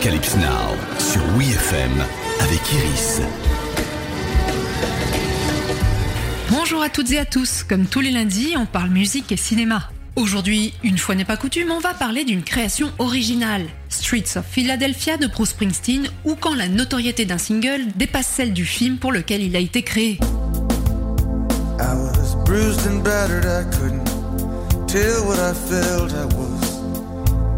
Apocalypse Now sur WeFM avec Iris. Bonjour à toutes et à tous. Comme tous les lundis, on parle musique et cinéma. Aujourd'hui, une fois n'est pas coutume, on va parler d'une création originale, Streets of Philadelphia de Bruce Springsteen, ou quand la notoriété d'un single dépasse celle du film pour lequel il a été créé. I was bruised and battered, I couldn't tell what I felt. I was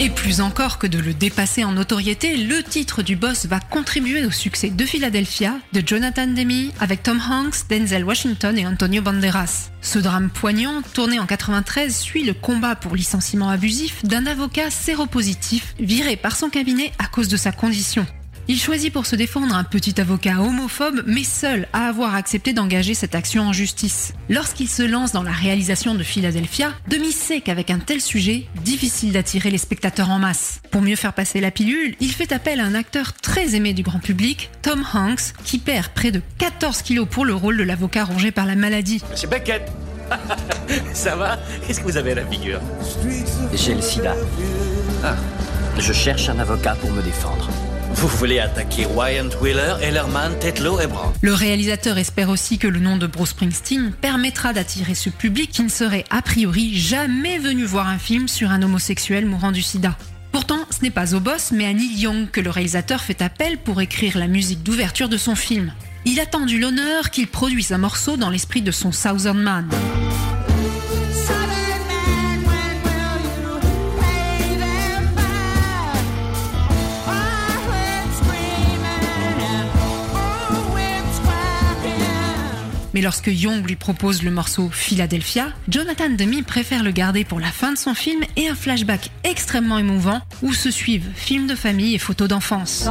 Et plus encore que de le dépasser en notoriété, le titre du boss va contribuer au succès de Philadelphia de Jonathan Demme avec Tom Hanks, Denzel Washington et Antonio Banderas. Ce drame poignant, tourné en 93, suit le combat pour licenciement abusif d'un avocat séropositif viré par son cabinet à cause de sa condition. Il choisit pour se défendre un petit avocat homophobe, mais seul à avoir accepté d'engager cette action en justice. Lorsqu'il se lance dans la réalisation de Philadelphia, Demi sait qu'avec un tel sujet, difficile d'attirer les spectateurs en masse. Pour mieux faire passer la pilule, il fait appel à un acteur très aimé du grand public, Tom Hanks, qui perd près de 14 kilos pour le rôle de l'avocat rongé par la maladie. Monsieur Beckett Ça va? Qu'est-ce que vous avez à la figure? J'ai le sida. Ah, Je cherche un avocat pour me défendre. Vous voulez attaquer Wyatt Wheeler, Ellerman, Tetlow et Brown Le réalisateur espère aussi que le nom de Bruce Springsteen permettra d'attirer ce public qui ne serait a priori jamais venu voir un film sur un homosexuel mourant du sida. Pourtant, ce n'est pas au boss, mais à Neil Young que le réalisateur fait appel pour écrire la musique d'ouverture de son film. Il a tendu l'honneur qu'il produise un morceau dans l'esprit de son Southern Man. Mais lorsque Young lui propose le morceau Philadelphia, Jonathan Demme préfère le garder pour la fin de son film et un flashback extrêmement émouvant où se suivent films de famille et photos d'enfance.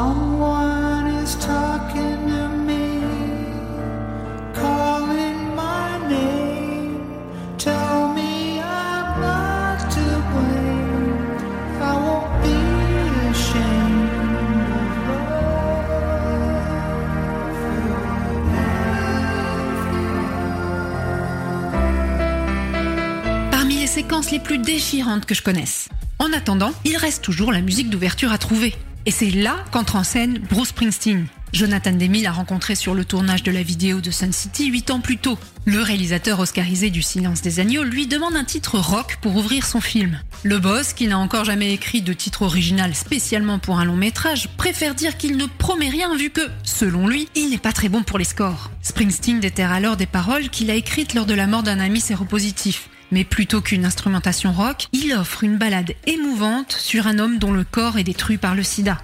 Séquences les plus déchirantes que je connaisse. En attendant, il reste toujours la musique d'ouverture à trouver. Et c'est là qu'entre en scène Bruce Springsteen. Jonathan Demme l'a rencontré sur le tournage de la vidéo de Sun City 8 ans plus tôt. Le réalisateur oscarisé du Silence des Agneaux lui demande un titre rock pour ouvrir son film. Le boss, qui n'a encore jamais écrit de titre original spécialement pour un long métrage, préfère dire qu'il ne promet rien vu que, selon lui, il n'est pas très bon pour les scores. Springsteen déterre alors des paroles qu'il a écrites lors de la mort d'un ami séropositif. Mais plutôt qu'une instrumentation rock, il offre une balade émouvante sur un homme dont le corps est détruit par le sida.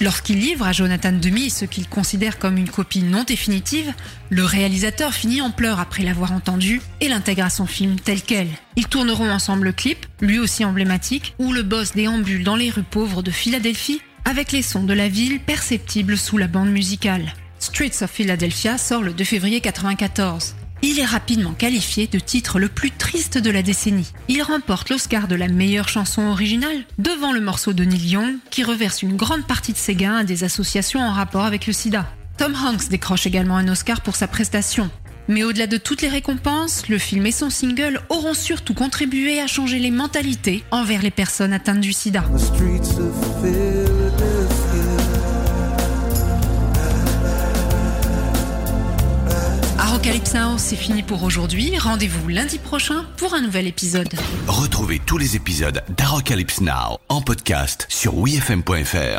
Lorsqu'il livre à Jonathan Demme ce qu'il considère comme une copie non définitive, le réalisateur finit en pleurs après l'avoir entendu et l'intègre à son film tel quel. Ils tourneront ensemble le clip, lui aussi emblématique, où le boss déambule dans les rues pauvres de Philadelphie avec les sons de la ville perceptibles sous la bande musicale. Streets of Philadelphia sort le 2 février 1994. Il est rapidement qualifié de titre le plus triste de la décennie. Il remporte l'Oscar de la meilleure chanson originale devant le morceau de Neil Young qui reverse une grande partie de ses gains à des associations en rapport avec le sida. Tom Hanks décroche également un Oscar pour sa prestation. Mais au-delà de toutes les récompenses, le film et son single auront surtout contribué à changer les mentalités envers les personnes atteintes du sida. Arocalypse Now, c'est fini pour aujourd'hui. Rendez-vous lundi prochain pour un nouvel épisode. Retrouvez tous les épisodes d'Apocalypse Now en podcast sur WeFM.fr.